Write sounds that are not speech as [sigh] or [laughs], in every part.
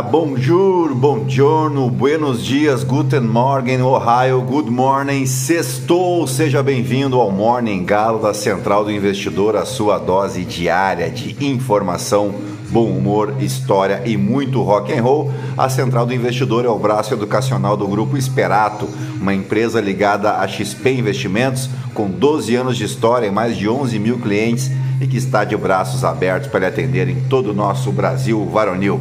dia, bonjour, buongiorno, buenos dias, guten morgen, Ohio, good morning, sextou, seja bem-vindo ao Morning Galo da Central do Investidor, a sua dose diária de informação, bom humor, história e muito rock and roll. A Central do Investidor é o braço educacional do Grupo Esperato, uma empresa ligada a XP Investimentos, com 12 anos de história e mais de 11 mil clientes e que está de braços abertos para lhe atender em todo o nosso Brasil varonil.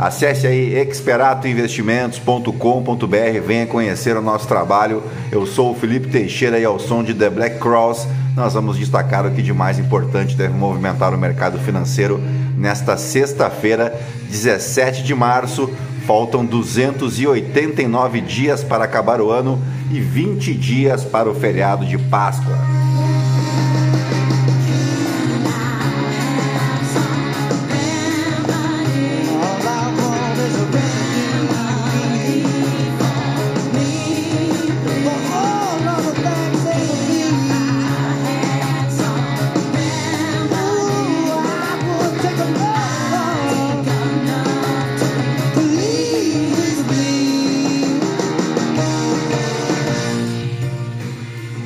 Acesse aí experatoinvestimentos.com.br, venha conhecer o nosso trabalho. Eu sou o Felipe Teixeira e ao som de The Black Cross, nós vamos destacar o que de mais importante deve movimentar o mercado financeiro nesta sexta-feira, 17 de março. Faltam 289 dias para acabar o ano e 20 dias para o feriado de Páscoa.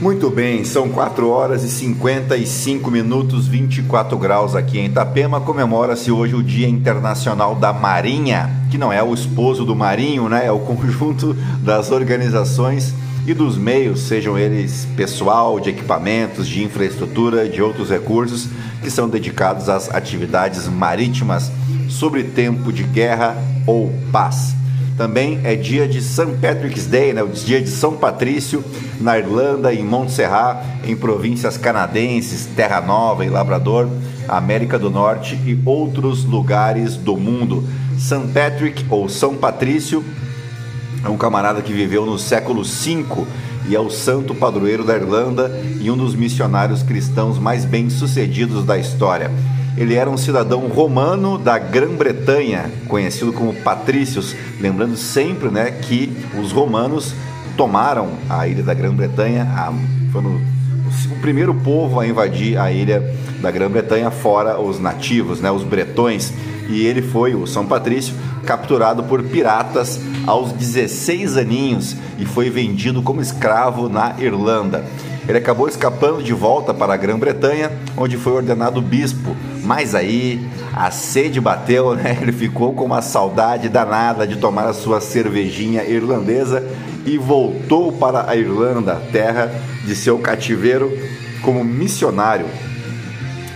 Muito bem, são 4 horas e 55 minutos, 24 graus aqui em Itapema. Comemora-se hoje o Dia Internacional da Marinha, que não é o esposo do marinho, né? É o conjunto das organizações e dos meios, sejam eles pessoal, de equipamentos, de infraestrutura, de outros recursos, que são dedicados às atividades marítimas sobre tempo de guerra ou paz. Também é dia de St. Patrick's Day, né? o dia de São Patrício, na Irlanda, em Montserrat, em províncias canadenses, Terra Nova e Labrador, América do Norte e outros lugares do mundo. St. Patrick ou São Patrício é um camarada que viveu no século V e é o santo padroeiro da Irlanda e um dos missionários cristãos mais bem-sucedidos da história. Ele era um cidadão romano da Grã-Bretanha, conhecido como patrícios, lembrando sempre né, que os romanos tomaram a ilha da Grã-Bretanha, foram o primeiro povo a invadir a ilha da Grã-Bretanha, fora os nativos, né, os bretões. E ele foi, o São Patrício, capturado por piratas aos 16 aninhos e foi vendido como escravo na Irlanda. Ele acabou escapando de volta para a Grã-Bretanha, onde foi ordenado bispo. Mas aí a sede bateu, né? Ele ficou com uma saudade danada de tomar a sua cervejinha irlandesa e voltou para a Irlanda, terra de seu cativeiro, como missionário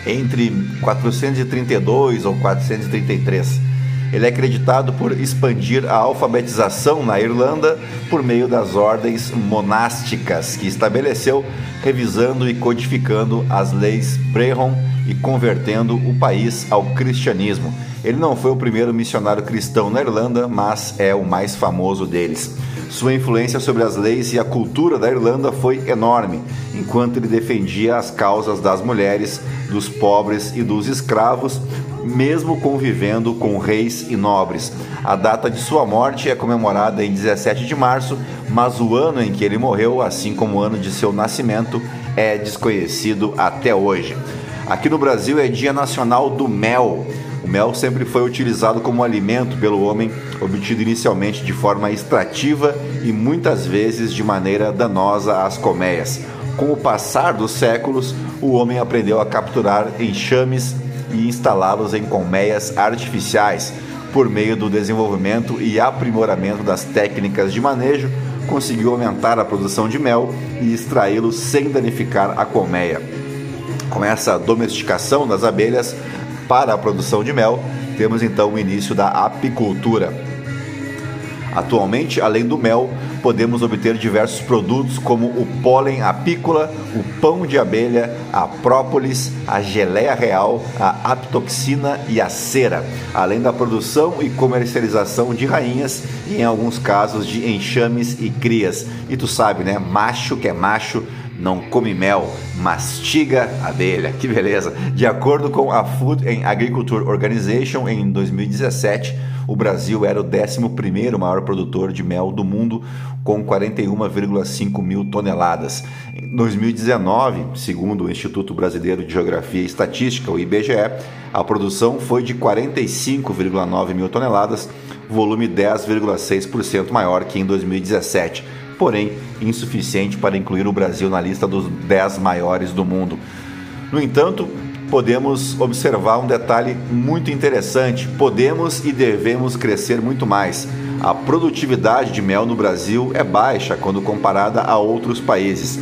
entre 432 ou 433. Ele é acreditado por expandir a alfabetização na Irlanda por meio das ordens monásticas que estabeleceu, revisando e codificando as leis Brehon e convertendo o país ao cristianismo. Ele não foi o primeiro missionário cristão na Irlanda, mas é o mais famoso deles. Sua influência sobre as leis e a cultura da Irlanda foi enorme, enquanto ele defendia as causas das mulheres, dos pobres e dos escravos, mesmo convivendo com reis e nobres. A data de sua morte é comemorada em 17 de março, mas o ano em que ele morreu, assim como o ano de seu nascimento, é desconhecido até hoje. Aqui no Brasil é Dia Nacional do Mel. O mel sempre foi utilizado como alimento pelo homem, obtido inicialmente de forma extrativa e muitas vezes de maneira danosa às colmeias. Com o passar dos séculos, o homem aprendeu a capturar enxames e instalá-los em colmeias artificiais. Por meio do desenvolvimento e aprimoramento das técnicas de manejo, conseguiu aumentar a produção de mel e extraí-lo sem danificar a colmeia. Com essa domesticação das abelhas, para a produção de mel, temos então o início da apicultura. Atualmente, além do mel, podemos obter diversos produtos como o pólen apícola, o pão de abelha, a própolis, a geleia real, a aptoxina e a cera, além da produção e comercialização de rainhas e, em alguns casos, de enxames e crias. E tu sabe, né? Macho que é macho não come mel, mastiga abelha. Que beleza! De acordo com a Food and Agriculture Organization, em 2017, o Brasil era o 11º maior produtor de mel do mundo, com 41,5 mil toneladas. Em 2019, segundo o Instituto Brasileiro de Geografia e Estatística, o IBGE, a produção foi de 45,9 mil toneladas, volume 10,6% maior que em 2017, porém insuficiente para incluir o Brasil na lista dos 10 maiores do mundo. No entanto, podemos observar um detalhe muito interessante: podemos e devemos crescer muito mais. A produtividade de mel no Brasil é baixa quando comparada a outros países.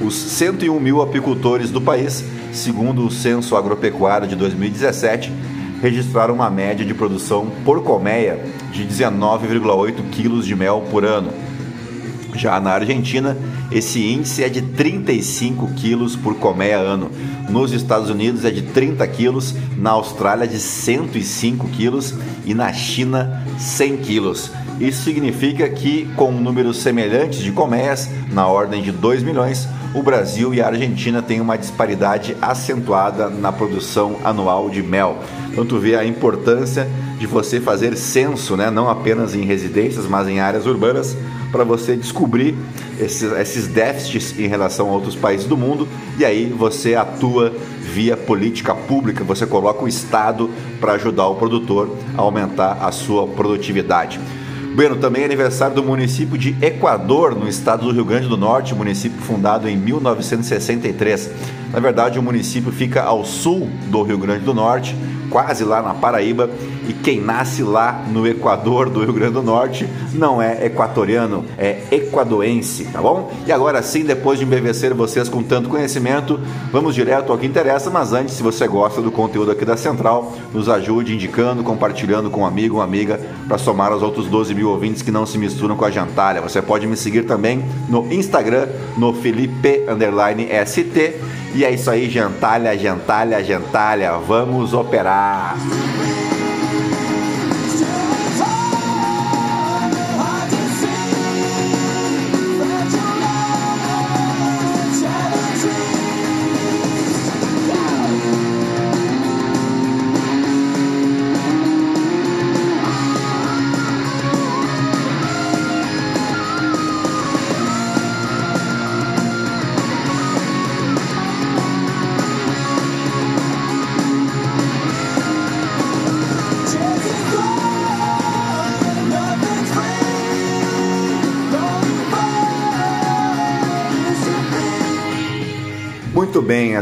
Os 101 mil apicultores do país, segundo o Censo Agropecuário de 2017, registraram uma média de produção por colmeia de 19,8 quilos de mel por ano. Já na Argentina, esse índice é de 35 quilos por colmeia ano. Nos Estados Unidos é de 30 quilos, na Austrália de 105 quilos e na China 100 quilos. Isso significa que, com números semelhantes de colmeias, na ordem de 2 milhões, o Brasil e a Argentina têm uma disparidade acentuada na produção anual de mel. Então tu vê a importância de você fazer censo, né? não apenas em residências, mas em áreas urbanas, para você descobrir esses, esses déficits em relação a outros países do mundo e aí você atua via política pública, você coloca o Estado para ajudar o produtor a aumentar a sua produtividade. Bueno, também é aniversário do município de Equador, no estado do Rio Grande do Norte, município fundado em 1963. Na verdade, o município fica ao sul do Rio Grande do Norte, quase lá na Paraíba, e quem nasce lá no Equador do Rio Grande do Norte não é equatoriano, é equadoense, tá bom? E agora sim, depois de embevecer vocês com tanto conhecimento, vamos direto ao que interessa, mas antes, se você gosta do conteúdo aqui da Central, nos ajude indicando, compartilhando com um amigo ou amiga para somar aos outros 12 mil ouvintes que não se misturam com a gentalha. Você pode me seguir também no Instagram, no Felipe ST e é isso aí, gentalha, gentalha, gentalha. Vamos operar.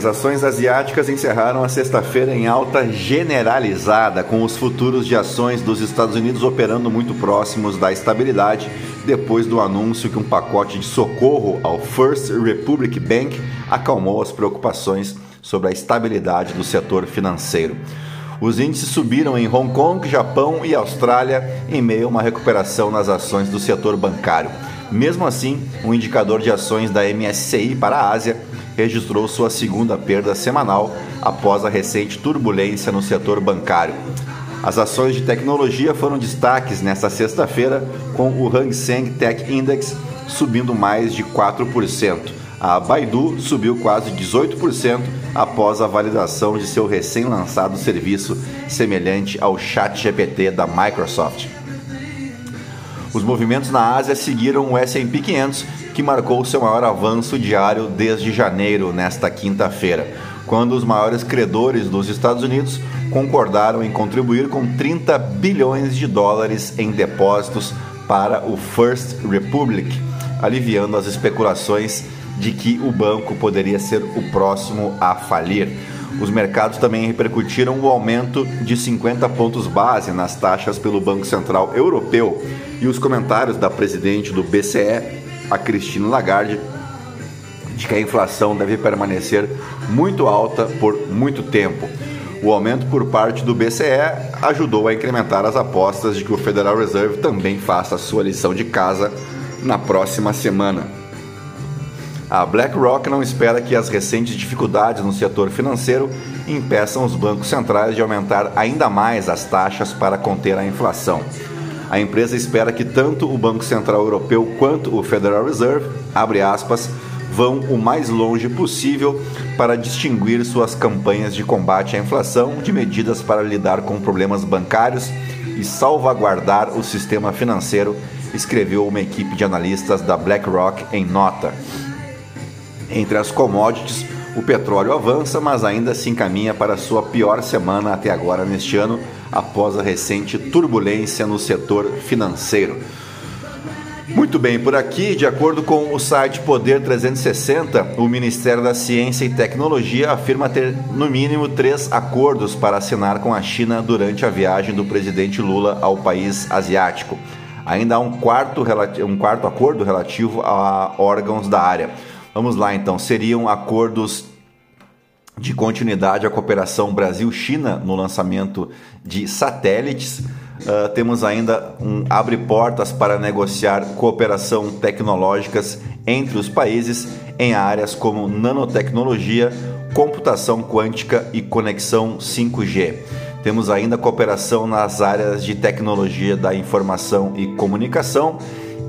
As ações asiáticas encerraram a sexta-feira em alta generalizada, com os futuros de ações dos Estados Unidos operando muito próximos da estabilidade, depois do anúncio que um pacote de socorro ao First Republic Bank acalmou as preocupações sobre a estabilidade do setor financeiro. Os índices subiram em Hong Kong, Japão e Austrália em meio a uma recuperação nas ações do setor bancário. Mesmo assim, o indicador de ações da MSCI para a Ásia registrou sua segunda perda semanal após a recente turbulência no setor bancário. As ações de tecnologia foram destaques nesta sexta-feira, com o Hang Seng Tech Index subindo mais de 4%. A Baidu subiu quase 18% após a validação de seu recém-lançado serviço semelhante ao ChatGPT da Microsoft. Os movimentos na Ásia seguiram o S&P 500, que marcou seu maior avanço diário desde janeiro, nesta quinta-feira, quando os maiores credores dos Estados Unidos concordaram em contribuir com 30 bilhões de dólares em depósitos para o First Republic, aliviando as especulações de que o banco poderia ser o próximo a falir. Os mercados também repercutiram o aumento de 50 pontos base nas taxas pelo Banco Central Europeu e os comentários da presidente do BCE, a Cristina Lagarde, de que a inflação deve permanecer muito alta por muito tempo. O aumento por parte do BCE ajudou a incrementar as apostas de que o Federal Reserve também faça sua lição de casa na próxima semana. A BlackRock não espera que as recentes dificuldades no setor financeiro impeçam os bancos centrais de aumentar ainda mais as taxas para conter a inflação. A empresa espera que tanto o Banco Central Europeu quanto o Federal Reserve, abre aspas, vão o mais longe possível para distinguir suas campanhas de combate à inflação de medidas para lidar com problemas bancários e salvaguardar o sistema financeiro, escreveu uma equipe de analistas da BlackRock em nota. Entre as commodities, o petróleo avança, mas ainda se encaminha para sua pior semana até agora neste ano, após a recente turbulência no setor financeiro. Muito bem, por aqui, de acordo com o site Poder 360, o Ministério da Ciência e Tecnologia afirma ter no mínimo três acordos para assinar com a China durante a viagem do presidente Lula ao país asiático. Ainda há um quarto, um quarto acordo relativo a órgãos da área. Vamos lá então, seriam acordos de continuidade à cooperação Brasil-China no lançamento de satélites Uh, temos ainda um abre portas para negociar cooperação tecnológicas entre os países em áreas como nanotecnologia, computação quântica e conexão 5G. Temos ainda cooperação nas áreas de tecnologia da informação e comunicação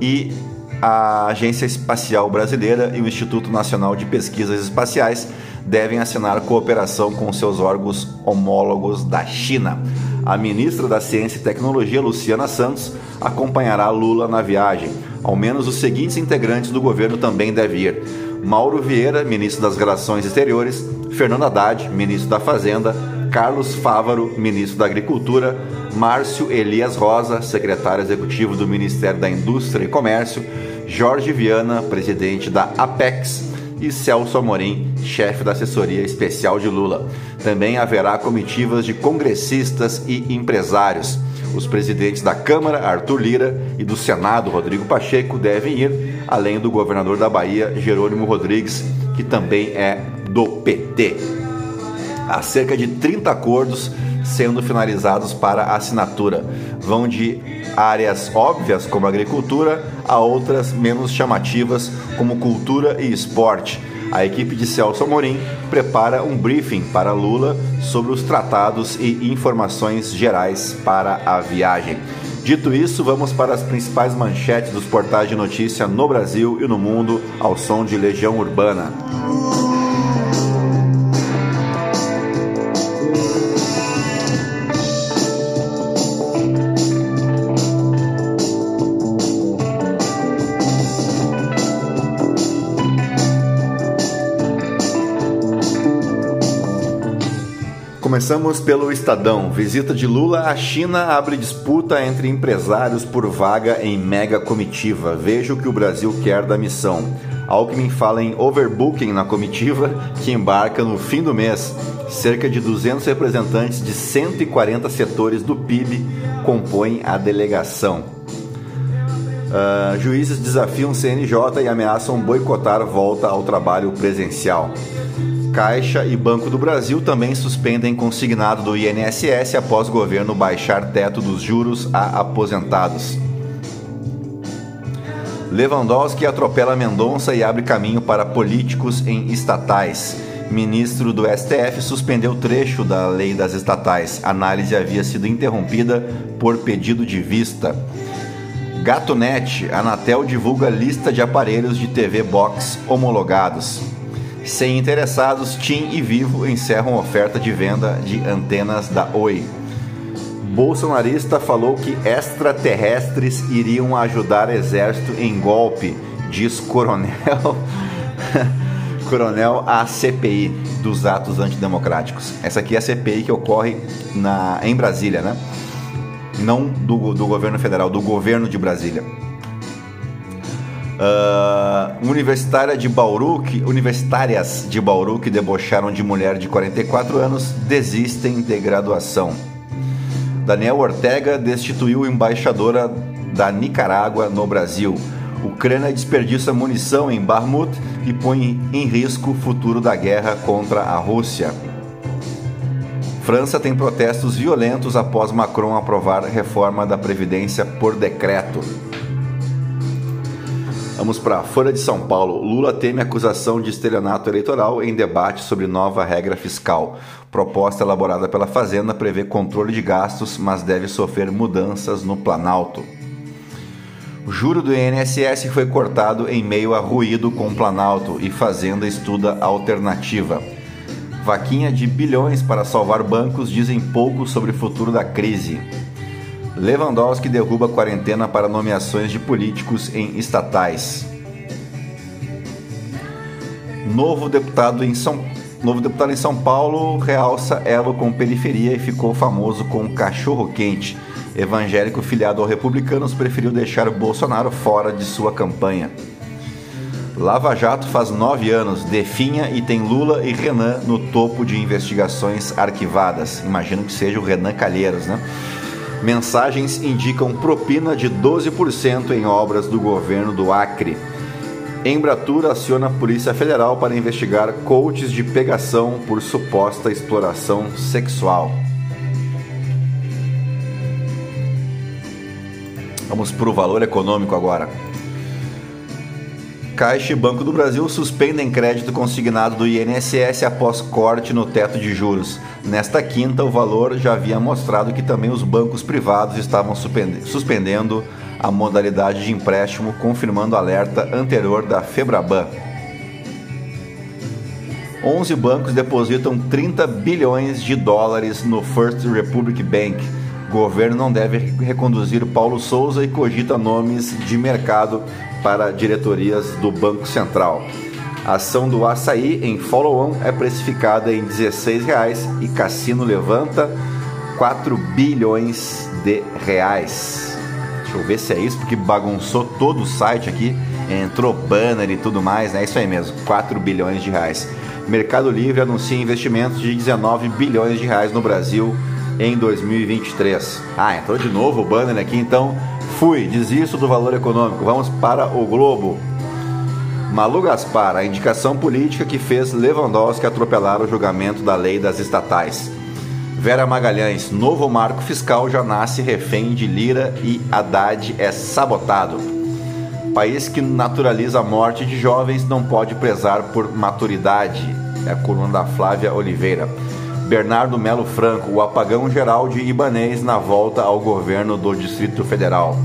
e a Agência Espacial Brasileira e o Instituto Nacional de Pesquisas Espaciais devem assinar cooperação com seus órgãos homólogos da China. A ministra da Ciência e Tecnologia, Luciana Santos, acompanhará Lula na viagem. Ao menos os seguintes integrantes do governo também devem ir: Mauro Vieira, ministro das Relações Exteriores, Fernando Haddad, ministro da Fazenda, Carlos Fávaro, ministro da Agricultura, Márcio Elias Rosa, secretário executivo do Ministério da Indústria e Comércio, Jorge Viana, presidente da Apex, e Celso Amorim, chefe da assessoria especial de Lula. Também haverá comitivas de congressistas e empresários. Os presidentes da Câmara, Arthur Lira, e do Senado, Rodrigo Pacheco, devem ir, além do governador da Bahia, Jerônimo Rodrigues, que também é do PT. Há cerca de 30 acordos sendo finalizados para assinatura. Vão de áreas óbvias, como agricultura, a outras menos chamativas, como cultura e esporte. A equipe de Celso Amorim prepara um briefing para Lula sobre os tratados e informações gerais para a viagem. Dito isso, vamos para as principais manchetes dos portais de notícia no Brasil e no mundo ao som de Legião Urbana. Começamos pelo Estadão. Visita de Lula à China abre disputa entre empresários por vaga em mega comitiva. Veja o que o Brasil quer da missão. Alckmin fala em overbooking na comitiva que embarca no fim do mês. Cerca de 200 representantes de 140 setores do PIB compõem a delegação. Uh, juízes desafiam CNJ e ameaçam boicotar volta ao trabalho presencial. Caixa e Banco do Brasil também suspendem consignado do INSS após governo baixar teto dos juros a aposentados. Lewandowski atropela Mendonça e abre caminho para políticos em estatais. Ministro do STF suspendeu trecho da lei das estatais. Análise havia sido interrompida por pedido de vista. GatoNet, Anatel divulga lista de aparelhos de TV Box homologados. Sem interessados, TIM e Vivo encerram oferta de venda de antenas da Oi. Bolsonarista falou que extraterrestres iriam ajudar exército em golpe, diz coronel. [laughs] coronel a CPI dos atos antidemocráticos. Essa aqui é a CPI que ocorre na, em Brasília, né? Não do, do governo federal, do governo de Brasília. Uh, universitária de Bauru, que, universitárias de Bauru que debocharam de mulher de 44 anos desistem de graduação. Daniel Ortega destituiu embaixadora da Nicarágua no Brasil. Ucrânia desperdiça munição em Barmut e põe em risco o futuro da guerra contra a Rússia. França tem protestos violentos após Macron aprovar reforma da Previdência por decreto. Vamos para Folha de São Paulo. Lula teme acusação de estelionato eleitoral em debate sobre nova regra fiscal. Proposta elaborada pela Fazenda prevê controle de gastos, mas deve sofrer mudanças no Planalto. O juro do INSS foi cortado em meio a ruído com o Planalto e Fazenda estuda alternativa. Vaquinha de bilhões para salvar bancos dizem pouco sobre o futuro da crise. Lewandowski derruba quarentena para nomeações de políticos em estatais. Novo deputado em São Novo deputado em São Paulo realça elo com periferia e ficou famoso com cachorro quente. Evangélico filiado ao Republicanos preferiu deixar Bolsonaro fora de sua campanha. Lava Jato faz nove anos, definha e tem Lula e Renan no topo de investigações arquivadas. Imagino que seja o Renan Calheiros, né? Mensagens indicam propina de 12% em obras do governo do Acre. Embratur aciona a Polícia Federal para investigar coaches de pegação por suposta exploração sexual. Vamos para o valor econômico agora. Caixa e Banco do Brasil suspendem crédito consignado do INSS após corte no teto de juros. Nesta quinta, o valor já havia mostrado que também os bancos privados estavam suspendendo a modalidade de empréstimo, confirmando alerta anterior da Febraban. 11 bancos depositam 30 bilhões de dólares no First Republic Bank. O governo não deve reconduzir Paulo Souza e cogita nomes de mercado para diretorias do Banco Central. A ação do açaí em follow-on é precificada em R$ 16,00 e Cassino levanta 4 bilhões de reais. Deixa eu ver se é isso, porque bagunçou todo o site aqui, entrou banner e tudo mais, né? É isso aí mesmo, 4 bilhões de reais. Mercado Livre anuncia investimentos de 19 bilhões de reais no Brasil em 2023. Ah, entrou de novo o banner aqui, então Fui, desisto do valor econômico. Vamos para o Globo. Malu Gaspar, a indicação política que fez Lewandowski atropelar o julgamento da lei das estatais. Vera Magalhães, novo marco fiscal já nasce refém de Lira e Haddad é sabotado. País que naturaliza a morte de jovens não pode prezar por maturidade. É a coluna da Flávia Oliveira. Bernardo Melo Franco, o apagão geral de Ibanês na volta ao governo do Distrito Federal.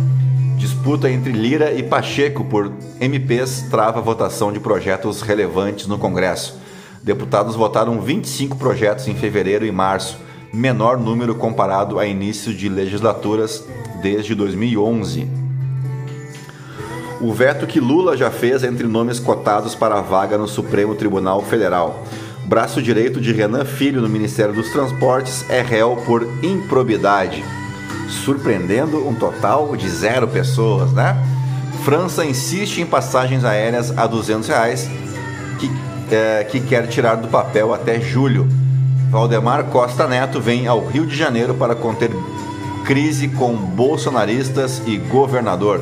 Disputa entre Lira e Pacheco por MPs trava votação de projetos relevantes no Congresso. Deputados votaram 25 projetos em fevereiro e março, menor número comparado a início de legislaturas desde 2011. O veto que Lula já fez entre nomes cotados para a vaga no Supremo Tribunal Federal braço direito de Renan Filho no Ministério dos Transportes, é réu por improbidade, surpreendendo um total de zero pessoas, né? França insiste em passagens aéreas a 200 reais, que, é, que quer tirar do papel até julho. Valdemar Costa Neto vem ao Rio de Janeiro para conter crise com bolsonaristas e governador.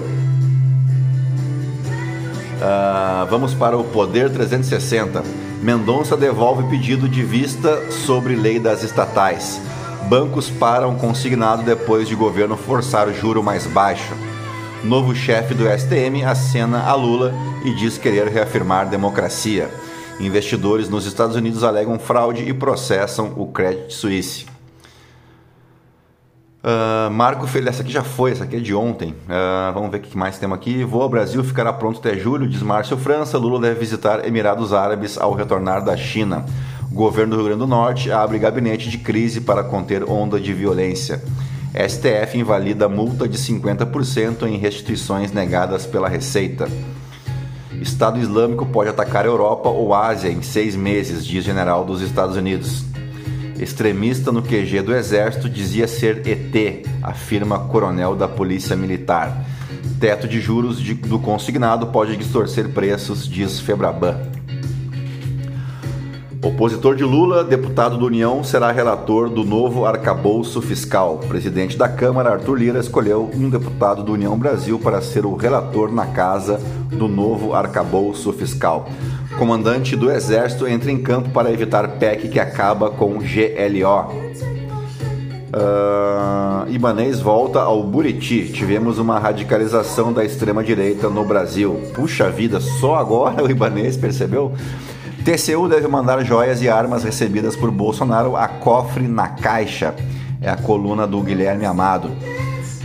Uh, vamos para o Poder 360. Mendonça devolve pedido de vista sobre lei das estatais. Bancos param consignado depois de governo forçar o juro mais baixo. Novo chefe do STM acena a Lula e diz querer reafirmar democracia. Investidores nos Estados Unidos alegam fraude e processam o Credit Suisse. Uh, Marco Felipe, essa aqui já foi, essa aqui é de ontem. Uh, vamos ver o que mais temos aqui. Voo ao Brasil ficará pronto até julho, diz Márcio França. Lula deve visitar Emirados Árabes ao retornar da China. Governo do Rio Grande do Norte abre gabinete de crise para conter onda de violência. STF invalida multa de 50% em restituições negadas pela Receita. Estado Islâmico pode atacar a Europa ou Ásia em seis meses, diz general dos Estados Unidos. Extremista no QG do Exército dizia ser ET, afirma coronel da Polícia Militar. Teto de juros de, do consignado pode distorcer preços, diz Febraban. Opositor de Lula, deputado do União, será relator do novo arcabouço fiscal. Presidente da Câmara, Arthur Lira, escolheu um deputado do União Brasil para ser o relator na casa do novo arcabouço fiscal. Comandante do Exército entra em campo para evitar PEC que acaba com GLO. Uh, Ibanês volta ao Buriti. Tivemos uma radicalização da extrema-direita no Brasil. Puxa vida, só agora o Ibanês percebeu? TCU deve mandar joias e armas recebidas por Bolsonaro a cofre na caixa. É a coluna do Guilherme Amado.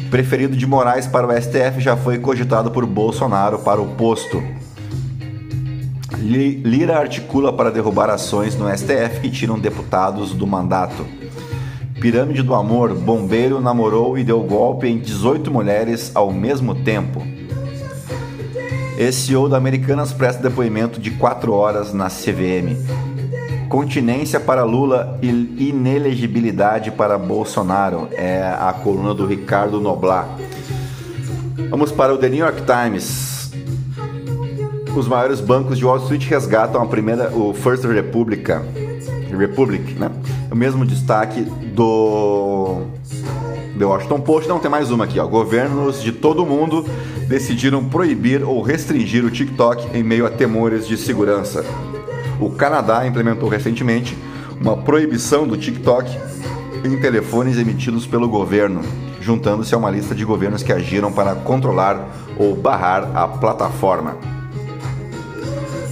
Preferido de Moraes para o STF já foi cogitado por Bolsonaro para o posto. Lira articula para derrubar ações no STF que tiram deputados do mandato. Pirâmide do Amor: bombeiro namorou e deu golpe em 18 mulheres ao mesmo tempo. Esse CEO da Americanas presta depoimento de 4 horas na CVM. Continência para Lula e inelegibilidade para Bolsonaro. É a coluna do Ricardo Noblar. Vamos para o The New York Times. Os maiores bancos de Wall Street resgatam a primeira, o First Republic, Republic, né? O mesmo destaque do The Washington Post. Não tem mais uma aqui, ó. Governos de todo o mundo decidiram proibir ou restringir o TikTok em meio a temores de segurança. O Canadá implementou recentemente uma proibição do TikTok em telefones emitidos pelo governo, juntando-se a uma lista de governos que agiram para controlar ou barrar a plataforma.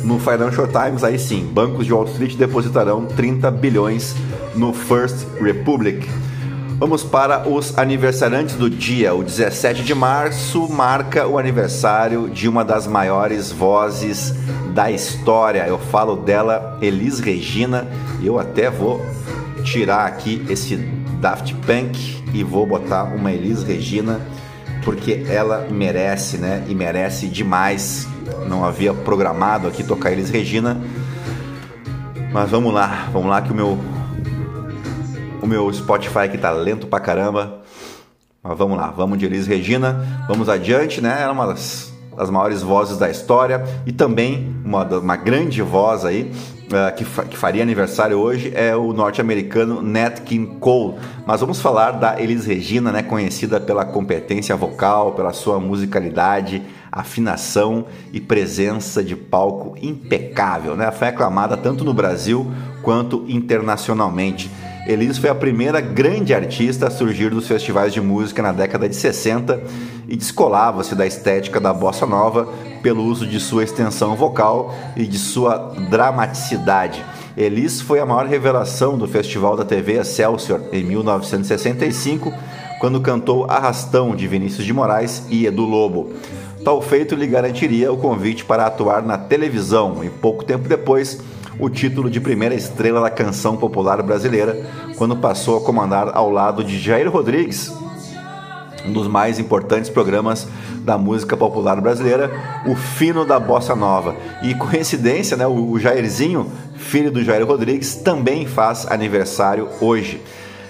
No Financial Times, aí sim, bancos de Wall Street depositarão 30 bilhões no First Republic. Vamos para os aniversariantes do dia. O 17 de março marca o aniversário de uma das maiores vozes da história. Eu falo dela, Elis Regina, eu até vou tirar aqui esse Daft Punk e vou botar uma Elis Regina porque ela merece, né? E merece demais. Não havia programado aqui tocar Elis Regina. Mas vamos lá, vamos lá que o meu o meu Spotify aqui tá lento pra caramba. Mas vamos lá, vamos de Elis Regina, vamos adiante, né? Ela é uma das, das maiores vozes da história e também uma, uma grande voz aí uh, que, fa que faria aniversário hoje é o norte-americano Nat King Cole. Mas vamos falar da Elis Regina, né? Conhecida pela competência vocal, pela sua musicalidade, afinação e presença de palco impecável, né? Foi aclamada tanto no Brasil quanto internacionalmente. Elis foi a primeira grande artista a surgir dos festivais de música na década de 60 e descolava-se da estética da bossa nova pelo uso de sua extensão vocal e de sua dramaticidade. Elis foi a maior revelação do Festival da TV Excelsior em 1965, quando cantou Arrastão de Vinícius de Moraes e Edu Lobo. Tal feito lhe garantiria o convite para atuar na televisão e pouco tempo depois o título de primeira estrela da canção popular brasileira, quando passou a comandar ao lado de Jair Rodrigues, um dos mais importantes programas da música popular brasileira, o Fino da Bossa Nova. E coincidência, né, o Jairzinho, filho do Jair Rodrigues, também faz aniversário hoje.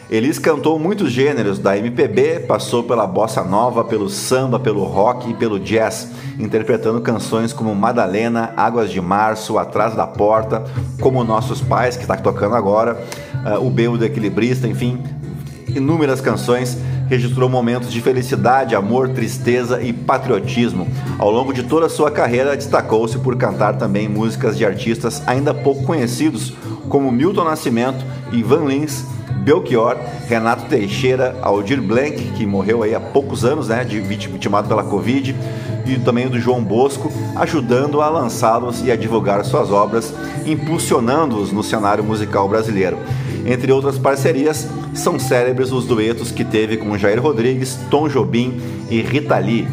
Elis cantou muitos gêneros da MPB, passou pela bossa nova, pelo samba, pelo rock e pelo jazz, interpretando canções como Madalena, Águas de Março, Atrás da Porta, como Nossos Pais, que está tocando agora, uh, O Bêbado Equilibrista, enfim, inúmeras canções. Registrou momentos de felicidade, amor, tristeza e patriotismo. Ao longo de toda a sua carreira, destacou-se por cantar também músicas de artistas ainda pouco conhecidos, como Milton Nascimento, Ivan Lins Belchior, Renato Teixeira, Aldir Blanc, que morreu aí há poucos anos, né, de vitimado pela Covid, e também do João Bosco, ajudando a lançá-los e a divulgar suas obras, impulsionando-os no cenário musical brasileiro. Entre outras parcerias, são célebres os duetos que teve com Jair Rodrigues, Tom Jobim e Rita Lee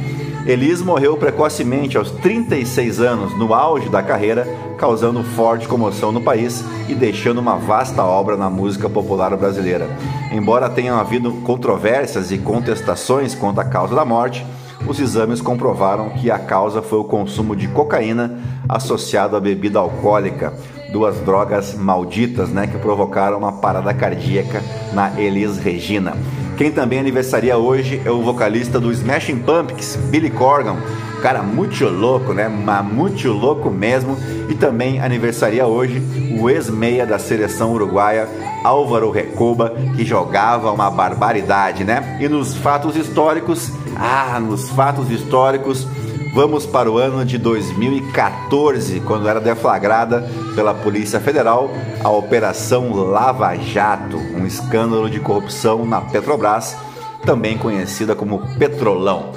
Elis morreu precocemente aos 36 anos, no auge da carreira, causando forte comoção no país e deixando uma vasta obra na música popular brasileira. Embora tenham havido controvérsias e contestações quanto à causa da morte, os exames comprovaram que a causa foi o consumo de cocaína associado à bebida alcoólica, duas drogas malditas, né, que provocaram uma parada cardíaca na Elis Regina. Quem também aniversaria hoje é o vocalista do Smashing Pumpkins, Billy Corgan, cara muito louco, né? Muito louco mesmo. E também aniversaria hoje o ex-meia da seleção uruguaia, Álvaro Recoba, que jogava uma barbaridade, né? E nos fatos históricos, ah, nos fatos históricos, Vamos para o ano de 2014, quando era deflagrada pela Polícia Federal a Operação Lava Jato, um escândalo de corrupção na Petrobras, também conhecida como Petrolão.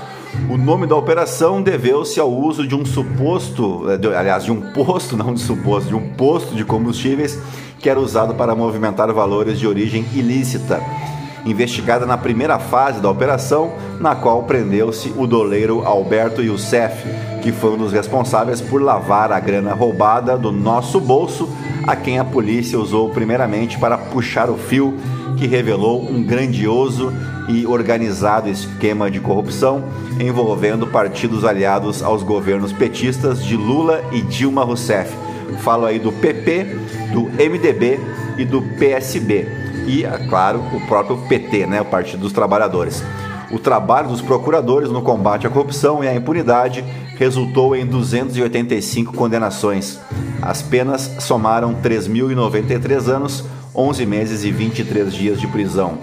O nome da operação deveu-se ao uso de um suposto, eh, aliás, de um posto, [laughs] não de suposto, de um posto de combustíveis que era usado para movimentar valores de origem ilícita investigada na primeira fase da operação, na qual prendeu-se o doleiro Alberto Youssef, que foi um dos responsáveis por lavar a grana roubada do nosso bolso, a quem a polícia usou primeiramente para puxar o fio que revelou um grandioso e organizado esquema de corrupção envolvendo partidos aliados aos governos petistas de Lula e Dilma Rousseff. Falo aí do PP, do MDB e do PSB. E, é claro, o próprio PT, né, o Partido dos Trabalhadores. O trabalho dos procuradores no combate à corrupção e à impunidade resultou em 285 condenações. As penas somaram 3.093 anos, 11 meses e 23 dias de prisão.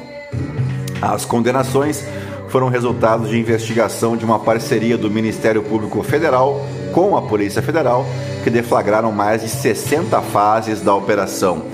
As condenações foram resultado de investigação de uma parceria do Ministério Público Federal com a Polícia Federal, que deflagraram mais de 60 fases da operação.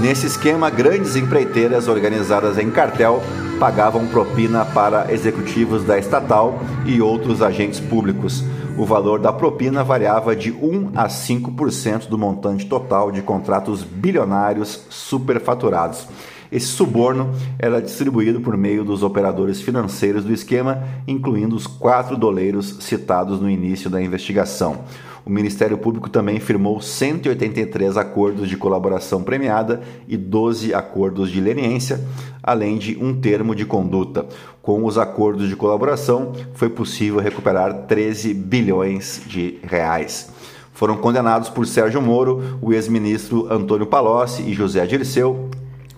Nesse esquema, grandes empreiteiras organizadas em cartel pagavam propina para executivos da estatal e outros agentes públicos. O valor da propina variava de 1 a 5% do montante total de contratos bilionários superfaturados. Esse suborno era distribuído por meio dos operadores financeiros do esquema, incluindo os quatro doleiros citados no início da investigação. O Ministério Público também firmou 183 acordos de colaboração premiada e 12 acordos de leniência, além de um termo de conduta. Com os acordos de colaboração, foi possível recuperar 13 bilhões de reais. Foram condenados por Sérgio Moro, o ex-ministro Antônio Palocci e José Dirceu,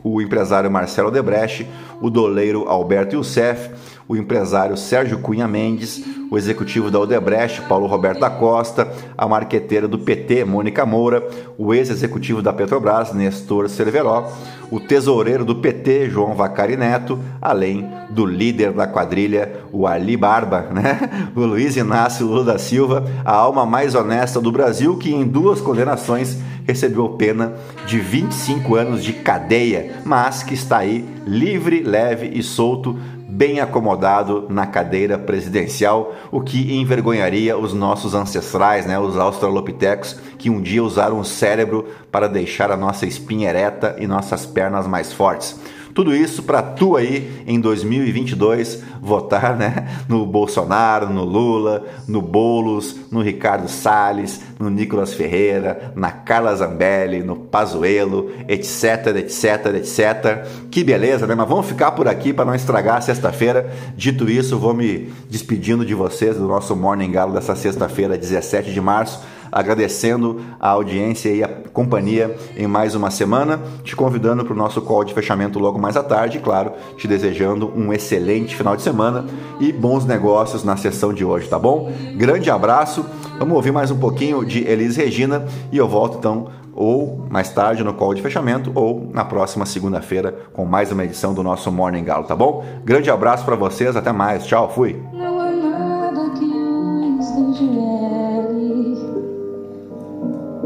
o empresário Marcelo Debreche, o doleiro Alberto Youssef, o empresário Sérgio Cunha Mendes, o executivo da Odebrecht, Paulo Roberto da Costa, a marqueteira do PT, Mônica Moura, o ex-executivo da Petrobras, Nestor Cerveró, o tesoureiro do PT, João Vacari Neto, além do líder da quadrilha, o Ali Barba, né? o Luiz Inácio Lula da Silva, a alma mais honesta do Brasil, que em duas condenações recebeu pena de 25 anos de cadeia, mas que está aí livre, leve e solto bem acomodado na cadeira presidencial, o que envergonharia os nossos ancestrais, né, os australopitecos, que um dia usaram o cérebro para deixar a nossa espinha ereta e nossas pernas mais fortes. Tudo isso para tu aí em 2022 votar né, no Bolsonaro, no Lula, no Bolos, no Ricardo Salles, no Nicolas Ferreira, na Carla Zambelli, no Pazuello, etc, etc, etc. Que beleza, né? Mas vamos ficar por aqui para não estragar a sexta-feira. Dito isso, vou me despedindo de vocês do nosso Morning Galo dessa sexta-feira, 17 de março agradecendo a audiência e a companhia em mais uma semana, te convidando para o nosso call de fechamento logo mais à tarde, e, claro, te desejando um excelente final de semana e bons negócios na sessão de hoje, tá bom? Grande abraço, vamos ouvir mais um pouquinho de Elis Regina e eu volto então ou mais tarde no call de fechamento ou na próxima segunda-feira com mais uma edição do nosso Morning Galo, tá bom? Grande abraço para vocês, até mais, tchau, fui.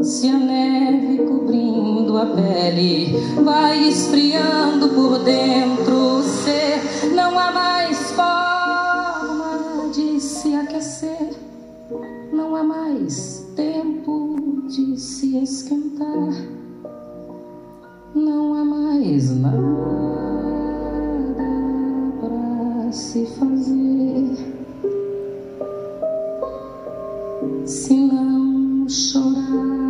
Se a neve cobrindo a pele vai esfriando por dentro o ser, não há mais forma de se aquecer, não há mais tempo de se esquentar, não há mais nada para se fazer. Se não chorar